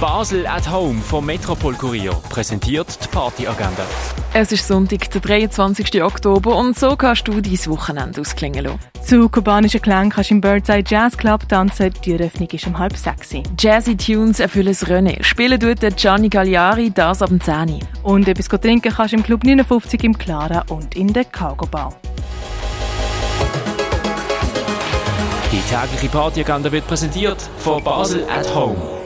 Basel at Home vom Metropol Kurier präsentiert die Partyagenda. Es ist Sonntag, der 23. Oktober und so kannst du dein Wochenende ausklingen lassen. Zu kubanischen Klängen kannst du im Birdside Jazz Club tanzen. Die Eröffnung ist um halb sechs. Jazzy Tunes erfüllen das René. Spielen tut der Gianni Gagliari, das ab dem 10. Und etwas trinken kannst du im Club 59 im Clara und in der Cargo Bar. Die tägliche Partyagenda wird präsentiert von Basel at Home.